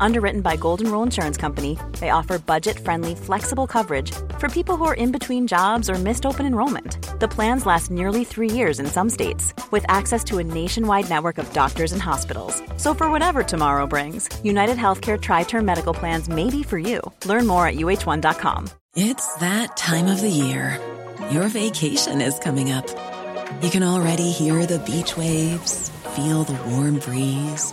Underwritten by Golden Rule Insurance Company, they offer budget friendly, flexible coverage for people who are in between jobs or missed open enrollment. The plans last nearly three years in some states, with access to a nationwide network of doctors and hospitals. So, for whatever tomorrow brings, United Healthcare Tri Term Medical Plans may be for you. Learn more at uh1.com. It's that time of the year. Your vacation is coming up. You can already hear the beach waves, feel the warm breeze,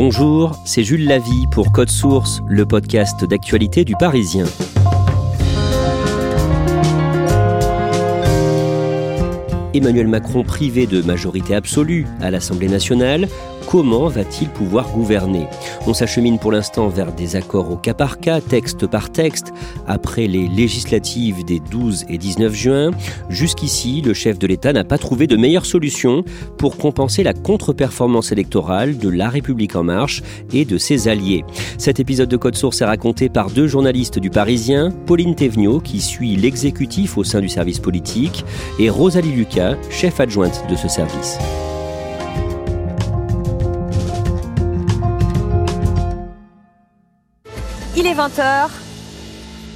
Bonjour, c'est Jules Lavie pour Code Source, le podcast d'actualité du Parisien. Emmanuel Macron privé de majorité absolue à l'Assemblée nationale, comment va-t-il pouvoir gouverner? On s'achemine pour l'instant vers des accords au cas par cas, texte par texte, après les législatives des 12 et 19 juin. Jusqu'ici, le chef de l'État n'a pas trouvé de meilleure solution pour compenser la contre-performance électorale de La République en marche et de ses alliés. Cet épisode de Code Source est raconté par deux journalistes du Parisien, Pauline Thévenot, qui suit l'exécutif au sein du service politique, et Rosalie Lucas, chef adjointe de ce service. Il est 20h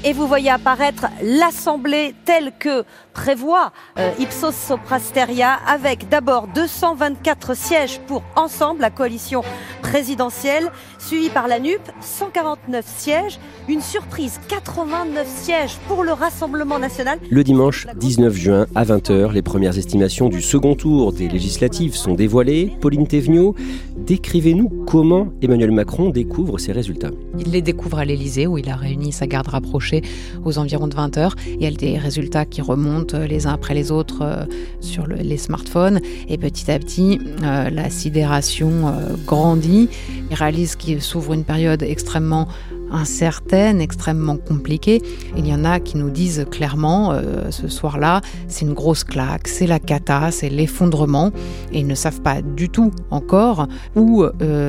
et vous voyez apparaître l'Assemblée telle que prévoit euh, Ipsos Soprasteria avec d'abord 224 sièges pour ensemble la coalition présidentielle, suivie par la NUP, 149 sièges, une surprise, 89 sièges pour le Rassemblement national. Le dimanche 19 juin à 20h, les premières estimations du second tour des législatives sont dévoilées. Pauline Thévenot, décrivez-nous comment Emmanuel Macron découvre ces résultats. Il les découvre à l'Elysée où il a réuni sa garde rapprochée aux environs de 20h. Il y a des résultats qui remontent euh, les uns après les autres euh, sur les smartphones. Et petit à petit, euh, la sidération grandit. Il réalise qu'il s'ouvre une période extrêmement incertaine, extrêmement compliquée. Il y en a qui nous disent clairement ce soir-là, c'est une grosse claque, c'est la cata, c'est l'effondrement, et ils ne savent pas du tout encore où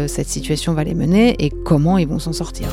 cette situation va les mener et comment ils vont s'en sortir.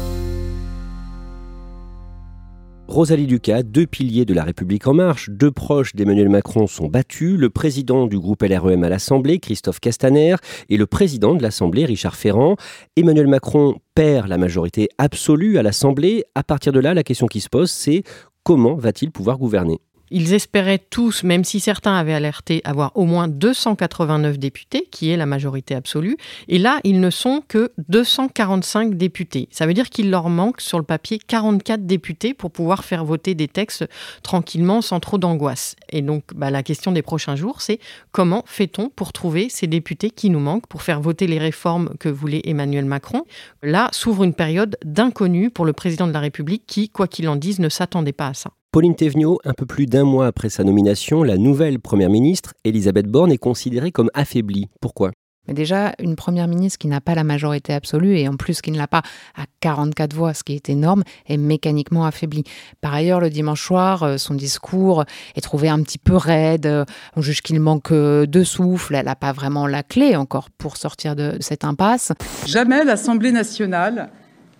Rosalie Lucas, deux piliers de la République en marche, deux proches d'Emmanuel Macron sont battus, le président du groupe LREM à l'Assemblée, Christophe Castaner, et le président de l'Assemblée, Richard Ferrand. Emmanuel Macron perd la majorité absolue à l'Assemblée. À partir de là, la question qui se pose, c'est comment va-t-il pouvoir gouverner? Ils espéraient tous, même si certains avaient alerté, avoir au moins 289 députés, qui est la majorité absolue. Et là, ils ne sont que 245 députés. Ça veut dire qu'il leur manque sur le papier 44 députés pour pouvoir faire voter des textes tranquillement, sans trop d'angoisse. Et donc, bah, la question des prochains jours, c'est comment fait-on pour trouver ces députés qui nous manquent pour faire voter les réformes que voulait Emmanuel Macron? Là s'ouvre une période d'inconnu pour le président de la République qui, quoi qu'il en dise, ne s'attendait pas à ça. Pauline Thévenot, un peu plus d'un mois après sa nomination, la nouvelle première ministre, Elisabeth Borne, est considérée comme affaiblie. Pourquoi? Mais déjà, une première ministre qui n'a pas la majorité absolue et en plus qui ne l'a pas à 44 voix, ce qui est énorme, est mécaniquement affaiblie. Par ailleurs, le dimanche soir, euh, son discours est trouvé un petit peu raide. Euh, on juge qu'il manque euh, de souffle. Elle n'a pas vraiment la clé encore pour sortir de cette impasse. Jamais l'Assemblée nationale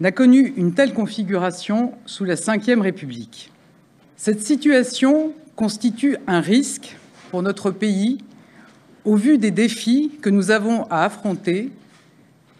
n'a connu une telle configuration sous la Ve République. Cette situation constitue un risque pour notre pays au vu des défis que nous avons à affronter,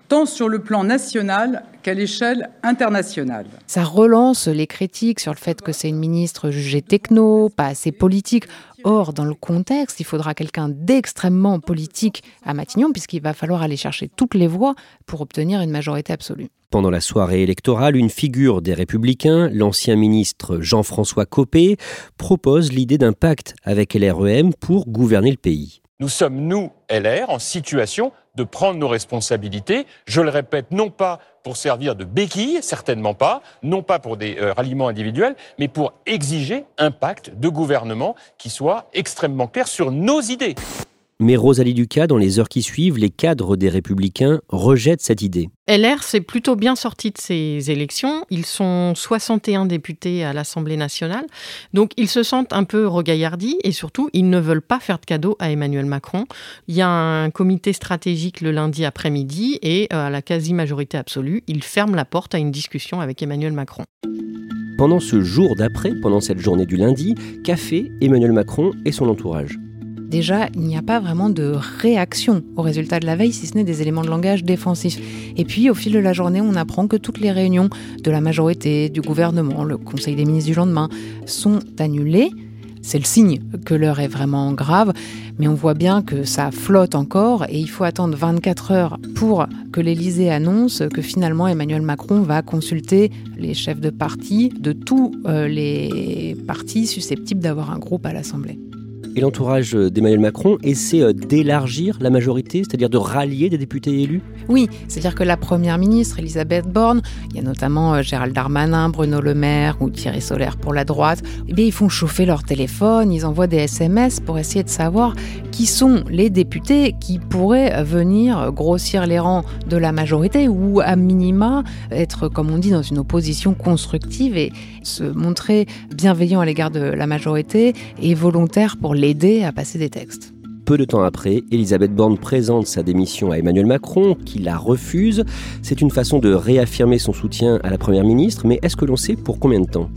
tant sur le plan national qu'à l'échelle internationale. Ça relance les critiques sur le fait que c'est une ministre jugée techno, pas assez politique. Or, dans le contexte, il faudra quelqu'un d'extrêmement politique à Matignon, puisqu'il va falloir aller chercher toutes les voix pour obtenir une majorité absolue. Pendant la soirée électorale, une figure des Républicains, l'ancien ministre Jean-François Copé, propose l'idée d'un pacte avec LREM pour gouverner le pays. Nous sommes, nous, LR, en situation de prendre nos responsabilités. Je le répète, non pas pour servir de béquille, certainement pas, non pas pour des euh, ralliements individuels, mais pour exiger un pacte de gouvernement qui soit extrêmement clair sur nos idées. Mais Rosalie Ducas, dans les heures qui suivent, les cadres des Républicains rejettent cette idée. LR s'est plutôt bien sorti de ces élections. Ils sont 61 députés à l'Assemblée nationale. Donc ils se sentent un peu regaillardis et surtout, ils ne veulent pas faire de cadeau à Emmanuel Macron. Il y a un comité stratégique le lundi après-midi et euh, à la quasi-majorité absolue, ils ferment la porte à une discussion avec Emmanuel Macron. Pendant ce jour d'après, pendant cette journée du lundi, qu'a fait Emmanuel Macron et son entourage? Déjà, il n'y a pas vraiment de réaction au résultat de la veille, si ce n'est des éléments de langage défensifs. Et puis, au fil de la journée, on apprend que toutes les réunions de la majorité, du gouvernement, le Conseil des ministres du lendemain, sont annulées. C'est le signe que l'heure est vraiment grave, mais on voit bien que ça flotte encore et il faut attendre 24 heures pour que l'Élysée annonce que finalement Emmanuel Macron va consulter les chefs de parti de tous euh, les partis susceptibles d'avoir un groupe à l'Assemblée et l'entourage d'Emmanuel Macron essaie euh, d'élargir la majorité, c'est-à-dire de rallier des députés élus? Oui, c'est-à-dire que la Première ministre, Elisabeth Borne, il y a notamment euh, Gérald Darmanin, Bruno Le Maire ou Thierry Solaire pour la droite, eh ils font chauffer leur téléphone, ils envoient des SMS pour essayer de savoir qui sont les députés qui pourraient venir grossir les rangs de la majorité ou à minima être, comme on dit, dans une opposition constructive et se montrer bienveillant à l'égard de la majorité et volontaire pour l'aider à passer des textes. Peu de temps après, Elisabeth Borne présente sa démission à Emmanuel Macron, qui la refuse. C'est une façon de réaffirmer son soutien à la Première ministre, mais est-ce que l'on sait pour combien de temps?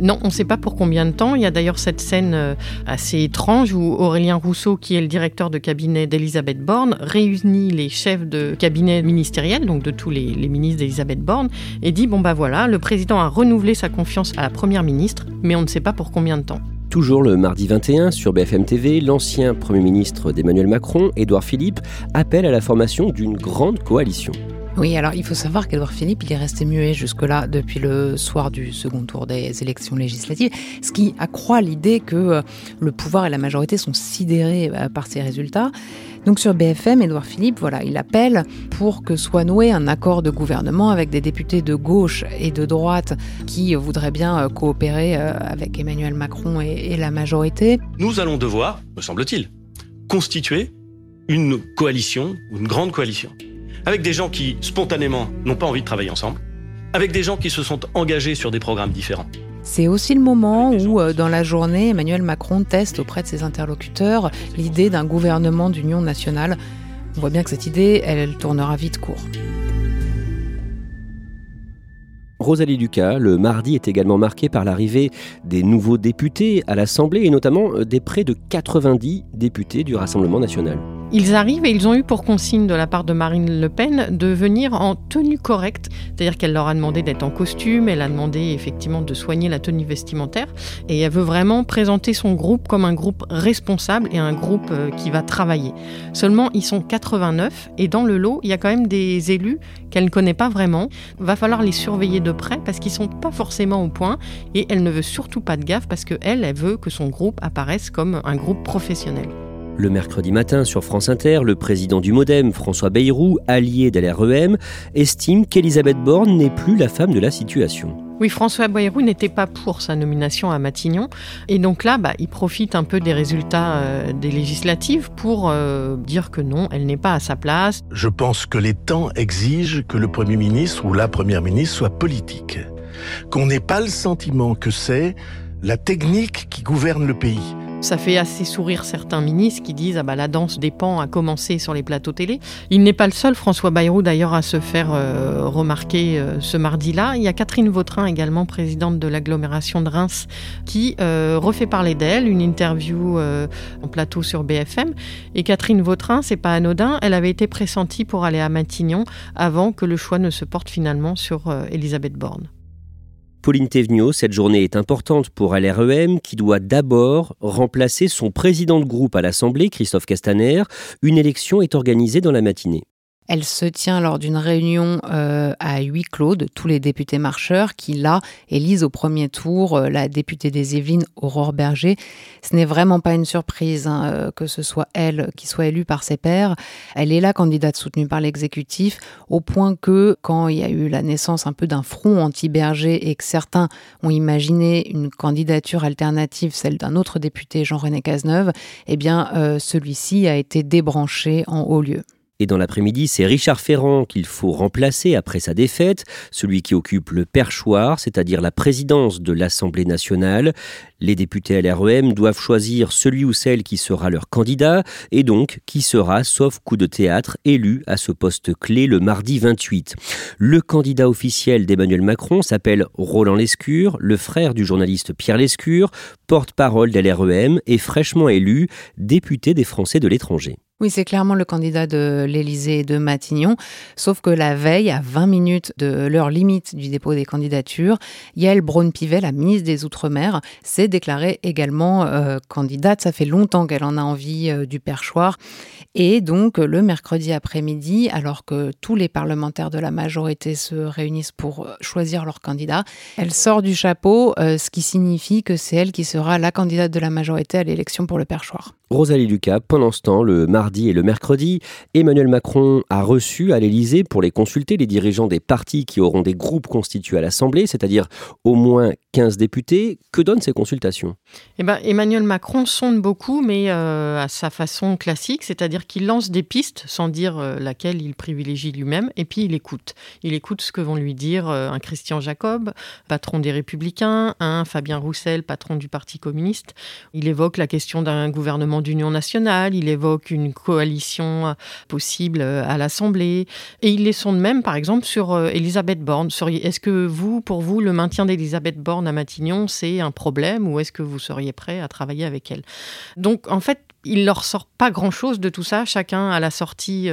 Non, on ne sait pas pour combien de temps. Il y a d'ailleurs cette scène euh, assez étrange où Aurélien Rousseau, qui est le directeur de cabinet d'Elisabeth Borne, réunit les chefs de cabinet ministériel, donc de tous les, les ministres d'Elisabeth Borne, et dit bon bah voilà, le président a renouvelé sa confiance à la première ministre, mais on ne sait pas pour combien de temps. Toujours le mardi 21 sur BFM TV, l'ancien Premier ministre d'Emmanuel Macron, Édouard Philippe, appelle à la formation d'une grande coalition. Oui, alors il faut savoir qu'Edouard Philippe, il est resté muet jusque-là depuis le soir du second tour des élections législatives, ce qui accroît l'idée que euh, le pouvoir et la majorité sont sidérés euh, par ces résultats. Donc sur BFM, Édouard Philippe, voilà, il appelle pour que soit noué un accord de gouvernement avec des députés de gauche et de droite qui voudraient bien euh, coopérer avec Emmanuel Macron et la majorité. Nous allons devoir, me semble-t-il, constituer une coalition, une grande coalition avec des gens qui, spontanément, n'ont pas envie de travailler ensemble, avec des gens qui se sont engagés sur des programmes différents. C'est aussi le moment où, euh, dans la journée, Emmanuel Macron teste auprès de ses interlocuteurs l'idée d'un gouvernement d'union nationale. On voit bien que cette idée, elle, tournera vite court. Rosalie Lucas, le mardi est également marqué par l'arrivée des nouveaux députés à l'Assemblée et notamment euh, des près de 90 députés du Rassemblement national. Ils arrivent et ils ont eu pour consigne de la part de Marine Le Pen de venir en tenue correcte, c'est-à-dire qu'elle leur a demandé d'être en costume, elle a demandé effectivement de soigner la tenue vestimentaire, et elle veut vraiment présenter son groupe comme un groupe responsable et un groupe euh, qui va travailler. Seulement, ils sont 89, et dans le lot, il y a quand même des élus qu'elle ne connaît pas vraiment. Va falloir les surveiller de près parce qu'ils sont pas forcément au point, et elle ne veut surtout pas de gaffe parce qu'elle, elle veut que son groupe apparaisse comme un groupe professionnel. Le mercredi matin sur France Inter, le président du Modem, François Bayrou, allié d'LREM, estime qu'Elisabeth Borne n'est plus la femme de la situation. Oui, François Bayrou n'était pas pour sa nomination à Matignon. Et donc là, bah, il profite un peu des résultats euh, des législatives pour euh, dire que non, elle n'est pas à sa place. Je pense que les temps exigent que le Premier ministre ou la Première ministre soit politique. Qu'on n'ait pas le sentiment que c'est la technique qui gouverne le pays. Ça fait assez sourire certains ministres qui disent ah bah la danse des pans a commencé sur les plateaux télé. Il n'est pas le seul, François Bayrou d'ailleurs, à se faire euh, remarquer euh, ce mardi-là. Il y a Catherine Vautrin également, présidente de l'agglomération de Reims, qui euh, refait parler d'elle, une interview en plateau sur BFM. Et Catherine Vautrin, c'est pas anodin, elle avait été pressentie pour aller à Matignon avant que le choix ne se porte finalement sur Elisabeth Borne. Pauline Thévenot, cette journée est importante pour LREM qui doit d'abord remplacer son président de groupe à l'Assemblée, Christophe Castaner. Une élection est organisée dans la matinée. Elle se tient lors d'une réunion euh, à huis clos de tous les députés marcheurs qui, là, élisent au premier tour euh, la députée des Yvelines, Aurore Berger. Ce n'est vraiment pas une surprise hein, euh, que ce soit elle qui soit élue par ses pairs. Elle est la candidate soutenue par l'exécutif, au point que, quand il y a eu la naissance un peu d'un front anti-Berger et que certains ont imaginé une candidature alternative, celle d'un autre député, Jean-René Cazeneuve, eh bien, celui-ci a été débranché en haut lieu. Et dans l'après-midi, c'est Richard Ferrand qu'il faut remplacer après sa défaite, celui qui occupe le perchoir, c'est-à-dire la présidence de l'Assemblée nationale. Les députés LREM doivent choisir celui ou celle qui sera leur candidat, et donc qui sera, sauf coup de théâtre, élu à ce poste clé le mardi 28. Le candidat officiel d'Emmanuel Macron s'appelle Roland Lescure, le frère du journaliste Pierre Lescure, porte-parole de LREM et fraîchement élu député des Français de l'étranger. Oui, c'est clairement le candidat de l'Élysée de Matignon, sauf que la veille, à 20 minutes de l'heure limite du dépôt des candidatures, Yael Braun-Pivet, la ministre des Outre-mer, s'est déclarée également euh, candidate. Ça fait longtemps qu'elle en a envie euh, du perchoir. Et donc, le mercredi après-midi, alors que tous les parlementaires de la majorité se réunissent pour euh, choisir leur candidat, elle sort du chapeau, ce qui signifie que c'est elle qui sera la candidate de la majorité à l'élection pour le perchoir. Rosalie Lucas, pendant ce temps, le mardi et le mercredi, Emmanuel Macron a reçu à l'Élysée pour les consulter les dirigeants des partis qui auront des groupes constitués à l'Assemblée, c'est-à-dire au moins 15 députés. Que donnent ces consultations? Eh ben, Emmanuel Macron sonde beaucoup, mais euh, à sa façon classique, c'est-à-dire qu'il lance des pistes sans dire euh, laquelle il privilégie lui-même, et puis il écoute. Il écoute ce que vont lui dire euh, un Christian Jacob, patron des Républicains, un Fabien Roussel, patron du Parti communiste. Il évoque la question d'un gouvernement d'union nationale, il évoque une coalition possible à l'Assemblée, et il les sonde même, par exemple, sur Elisabeth Borne. Est-ce que vous, pour vous, le maintien d'Elisabeth Borne à Matignon, c'est un problème, ou est-ce que vous seriez prêt à travailler avec elle Donc, en fait, il leur sort pas grand-chose de tout ça. Chacun à la sortie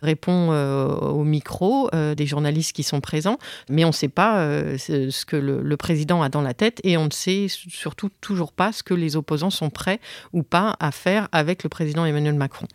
répond au micro des journalistes qui sont présents, mais on ne sait pas ce que le, président a dans la tête et on ne sait surtout toujours pas ce que les opposants sont prêts ou pas à faire avec le président Emmanuel Macron.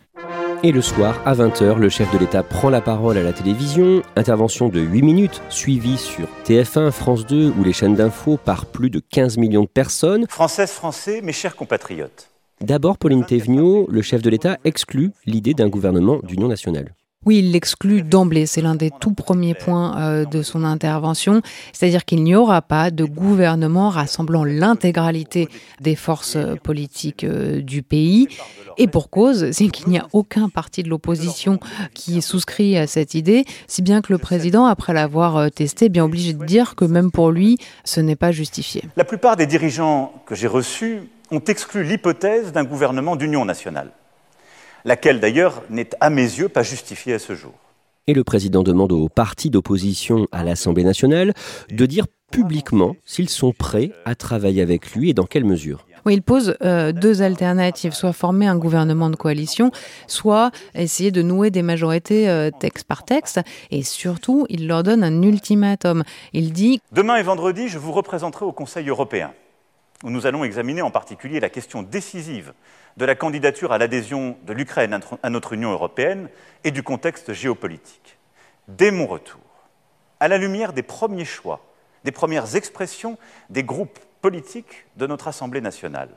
Et le soir, à 20h, le chef de l'État prend la parole à la télévision. Intervention de 8 minutes, suivie sur TF1, France 2 ou les chaînes d'infos par plus de 15 millions de personnes. Françaises, Français, mes chers compatriotes. D'abord, Pauline Thévenot, le chef de l'État, exclut l'idée d'un gouvernement d'union nationale. Oui, il l'exclut d'emblée. C'est l'un des tout premiers points euh, de son intervention. C'est-à-dire qu'il n'y aura pas de gouvernement rassemblant l'intégralité des forces euh, politiques euh, du pays. Et pour cause, c'est qu'il n'y a aucun parti de l'opposition qui souscrit à cette idée, si bien que le président, après l'avoir testé, est bien obligé de dire que même pour lui, ce n'est pas justifié. La plupart des dirigeants que j'ai reçus ont exclu l'hypothèse d'un gouvernement d'union nationale laquelle d'ailleurs n'est à mes yeux pas justifiée à ce jour. Et le président demande aux partis d'opposition à l'Assemblée nationale de dire publiquement s'ils sont prêts à travailler avec lui et dans quelle mesure. Oui, il pose euh, deux alternatives, soit former un gouvernement de coalition, soit essayer de nouer des majorités euh, texte par texte, et surtout, il leur donne un ultimatum. Il dit ⁇ Demain et vendredi, je vous représenterai au Conseil européen, où nous allons examiner en particulier la question décisive de la candidature à l'adhésion de l'Ukraine à notre Union européenne et du contexte géopolitique. Dès mon retour, à la lumière des premiers choix, des premières expressions des groupes politiques de notre Assemblée nationale,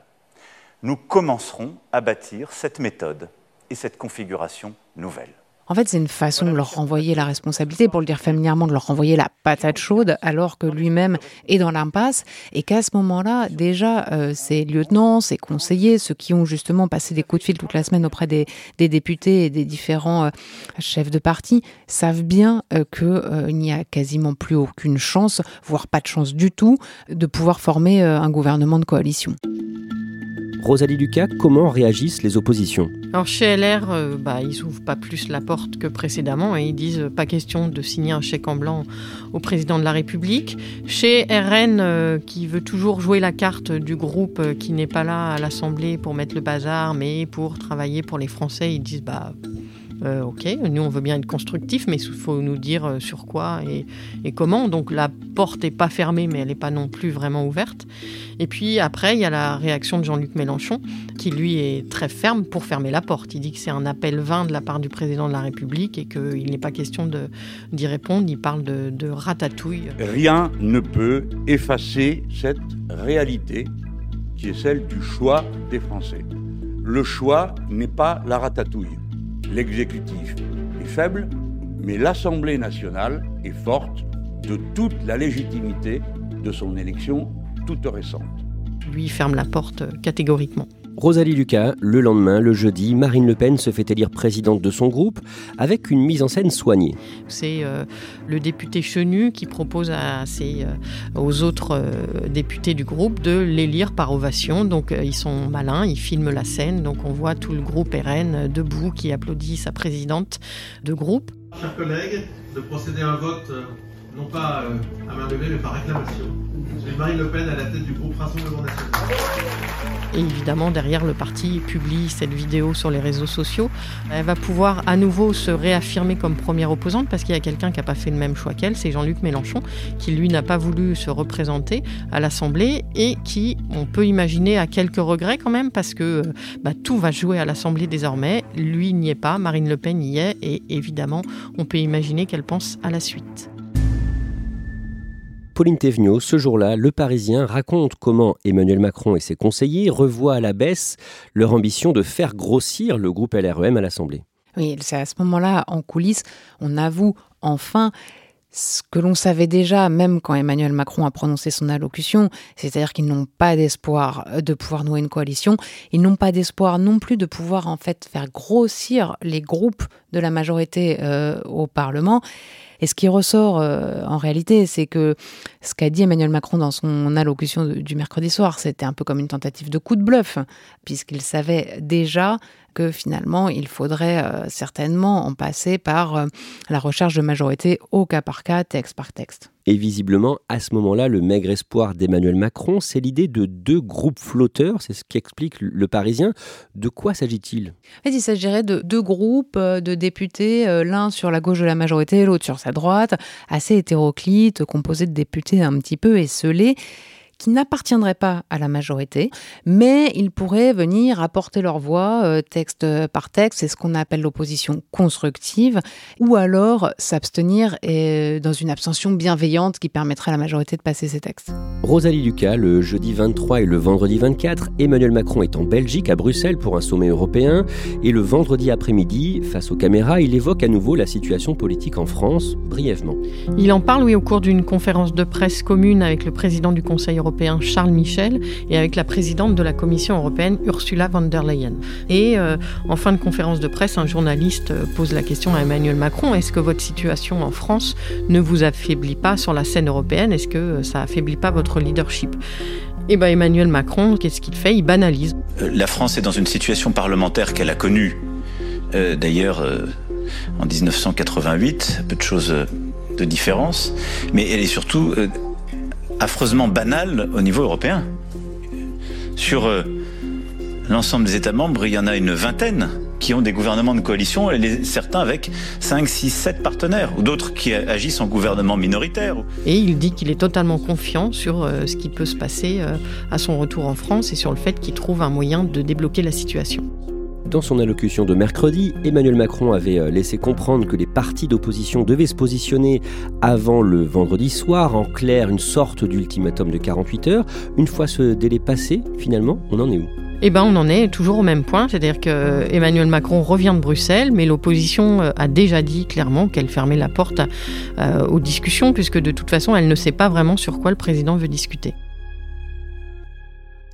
nous commencerons à bâtir cette méthode et cette configuration nouvelle. En fait, c'est une façon de leur renvoyer la responsabilité, pour le dire familièrement, de leur renvoyer la patate chaude, alors que lui-même est dans l'impasse, et qu'à ce moment-là, déjà, euh, ses lieutenants, ses conseillers, ceux qui ont justement passé des coups de fil toute la semaine auprès des, députés et des différents euh, chefs de parti, savent bien euh, qu'il n'y a quasiment plus aucune chance, voire pas de chance du tout, de pouvoir former un gouvernement de coalition. Rosalie Lucas, comment réagissent les oppositions? Alors chez LR, euh, bah, ils n'ouvrent pas plus la porte que précédemment et ils disent euh, pas question de signer un chèque en blanc au président de la République. Chez RN, euh, qui veut toujours jouer la carte du groupe qui n'est pas là à l'Assemblée pour mettre le bazar, mais pour travailler pour les Français, ils disent bah Euh, ok, nous on veut bien être constructif, mais il faut nous dire euh, sur quoi et, comment. Donc la porte n'est pas fermée, mais elle n'est pas non plus vraiment ouverte. Et puis après, il y a la réaction de Jean-Luc Mélenchon, qui lui est très ferme pour fermer la porte. Il dit que c'est un appel vain de la part du président de la République et qu'il n'est pas question d'y répondre. Il parle de ratatouille. Rien ne peut effacer cette réalité qui est celle du choix des Français. Le choix n'est pas la ratatouille. L'exécutif est faible, mais l'Assemblée nationale est forte de toute la légitimité de son élection toute récente. Lui ferme la porte catégoriquement. Rosalie Lucas, le lendemain, le jeudi, Marine Le Pen se fait élire présidente de son groupe avec une mise en scène soignée. C'est euh, le député Chenu qui propose à ses, euh, aux autres euh, députés du groupe de l'élire par ovation. Donc ils sont malins, ils filment la scène. Donc on voit tout le groupe RN debout qui applaudit sa présidente de groupe. Chers collègues, de procéder à un vote non pas à main levée mais par réclamation. Marine Le Pen à la tête du groupe Rassemblement National. Et évidemment, derrière, le parti publie cette vidéo sur les réseaux sociaux. Elle va pouvoir à nouveau se réaffirmer comme première opposante parce qu'il y a quelqu'un qui n'a pas fait le même choix qu'elle, c'est Jean-Luc Mélenchon, qui lui n'a pas voulu se représenter à l'Assemblée et qui, on peut imaginer, a quelques regrets quand même parce que bah, tout va jouer à l'Assemblée désormais. Lui n'y est pas, Marine Le Pen y est et évidemment, on peut imaginer qu'elle pense à la suite. Pauline Thévenot, ce jour-là, Le Parisien raconte comment Emmanuel Macron et ses conseillers revoient à la baisse leur ambition de faire grossir le groupe LREM à l'Assemblée. Oui, c'est à ce moment-là, en coulisses, on avoue enfin ce que l'on savait déjà, même quand Emmanuel Macron a prononcé son allocution, c'est-à-dire qu'ils n'ont pas d'espoir de pouvoir nouer une coalition, ils n'ont pas d'espoir non plus de pouvoir en fait faire grossir les groupes de la majorité euh, au Parlement. Et ce qui ressort euh, en réalité, c'est que ce qu'a dit Emmanuel Macron dans son allocution du mercredi soir, c'était un peu comme une tentative de coup de bluff, puisqu'il savait déjà que finalement, il faudrait euh, certainement en passer par euh, la recherche de majorité au cas par cas, texte par texte. Et visiblement, à ce moment-là, le maigre espoir d'Emmanuel Macron, c'est l'idée de deux groupes flotteurs, c'est ce qu'explique le Parisien. De quoi s'agit-il? Il s'agirait de deux groupes euh, de députés, l'un sur la gauche de la majorité, l'autre sur sa droite, assez hétéroclites, composés de députés un petit peu esselés qui n'appartiendraient pas à la majorité, mais ils pourraient venir apporter leur voix euh, texte par texte, c'est ce qu'on appelle l'opposition constructive, ou alors s'abstenir euh, dans une abstention bienveillante qui permettrait à la majorité de passer ces textes. Rosalie Lucas, le jeudi 23 et le vendredi 24, Emmanuel Macron est en Belgique, à Bruxelles, pour un sommet européen, et le vendredi après-midi, face aux caméras, il évoque à nouveau la situation politique en France, brièvement. Il en parle, oui, au cours d'une conférence de presse commune avec le président du Conseil européen Charles Michel et avec la présidente de la Commission européenne Ursula von der Leyen. Et euh, en fin de conférence de presse, un journaliste euh, pose la question à Emmanuel Macron est-ce que votre situation en France ne vous affaiblit pas sur la scène européenne? Est-ce que euh, ça affaiblit pas votre leadership? Et eh ben Emmanuel Macron, qu'est-ce qu'il fait? Il banalise. La France est dans une situation parlementaire qu'elle a connue, d'ailleurs, en 1988, peu de choses de différence, mais elle est surtout affreusement banal au niveau européen. Sur euh, l'ensemble des États membres, il y en a une vingtaine qui ont des gouvernements de coalition, certains avec 5, 6, 7 partenaires, ou d'autres qui agissent en gouvernement minoritaire. Et il dit qu'il est totalement confiant sur euh, ce qui peut se passer euh, à son retour en France et sur le fait qu'il trouve un moyen de débloquer la situation. Dans son allocution de mercredi, Emmanuel Macron avait euh, laissé comprendre que les partis d'opposition devaient se positionner avant le vendredi soir, en clair une sorte d'ultimatum de 48 heures. Une fois ce délai passé, finalement, on en est où? Eh ben, on en est toujours au même point, c'est-à-dire que Emmanuel Macron revient de Bruxelles, mais l'opposition euh, a déjà dit clairement qu'elle fermait la porte euh, aux discussions, puisque de toute façon, elle ne sait pas vraiment sur quoi le président veut discuter.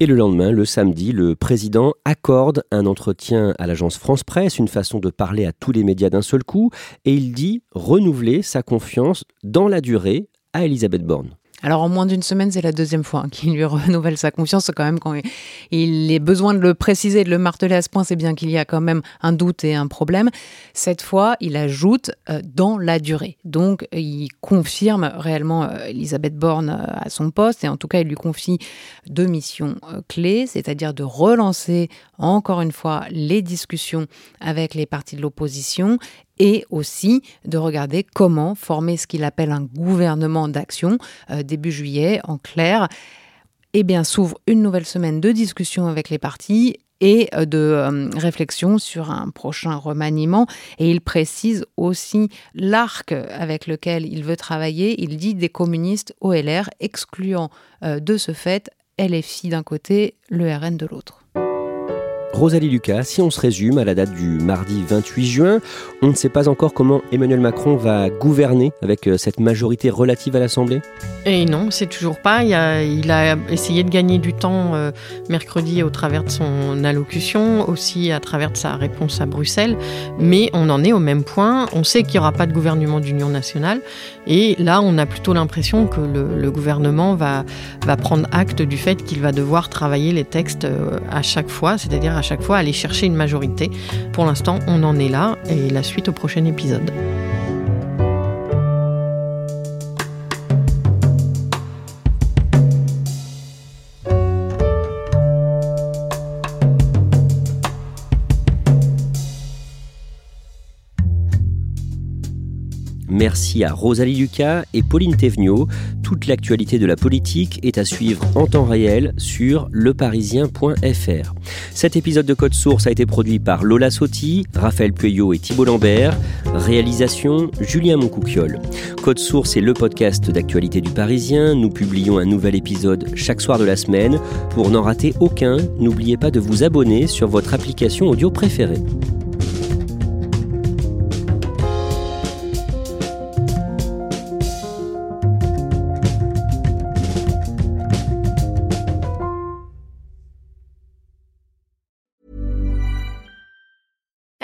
Et le lendemain, le samedi, le président accorde un entretien à l'agence France Presse, une façon de parler à tous les médias d'un seul coup, et il dit renouveler sa confiance dans la durée à Elisabeth Borne. Alors en moins d'une semaine, c'est la deuxième fois qu'il lui renouvelle sa confiance. Quand même, quand il est besoin de le préciser, de le marteler à ce point, c'est bien qu'il y a quand même un doute et un problème. Cette fois, il ajoute euh, dans la durée. Donc il confirme réellement euh, Elisabeth Borne euh, à son poste et en tout cas, il lui confie deux missions clés, c'est-à-dire de relancer encore une fois les discussions avec les partis de l'opposition et aussi de regarder comment former ce qu'il appelle un gouvernement d'action euh, début juillet, en clair. Eh bien, s'ouvre une nouvelle semaine de discussion avec les partis et euh, de euh, réflexion sur un prochain remaniement. Et il précise aussi l'arc avec lequel il veut travailler. Il dit des communistes OLR, excluant de ce fait LFI d'un côté, le RN de l'autre. Rosalie Lucas, si on se résume à la date du mardi 28 juin, on ne sait pas encore comment Emmanuel Macron va gouverner avec euh, cette majorité relative à l'Assemblée Et non, c'est toujours pas. Il a, essayé de gagner du temps euh, mercredi au travers de son allocution, aussi à travers de sa réponse à Bruxelles, mais on en est au même point. On sait qu'il n'y aura pas de gouvernement d'union nationale, et là, on a plutôt l'impression que le, le, gouvernement va, va prendre acte du fait qu'il va devoir travailler les textes euh, à chaque fois, c'est-à-dire à chaque fois aller chercher une majorité. Pour l'instant, on en est là et la suite au prochain épisode. Merci à Rosalie Lucas et Pauline Thévenot. Toute l'actualité de la politique est à suivre en temps réel sur leparisien.fr. Cet épisode de Code Source a été produit par Lola Sotti, Raphaël Pueyo et Thibault Lambert. Réalisation Julien Moncouquiole. Code Source est le podcast d'actualité du Parisien. Nous publions un nouvel épisode chaque soir de la semaine. Pour n'en rater aucun, n'oubliez pas de vous abonner sur votre application audio préférée.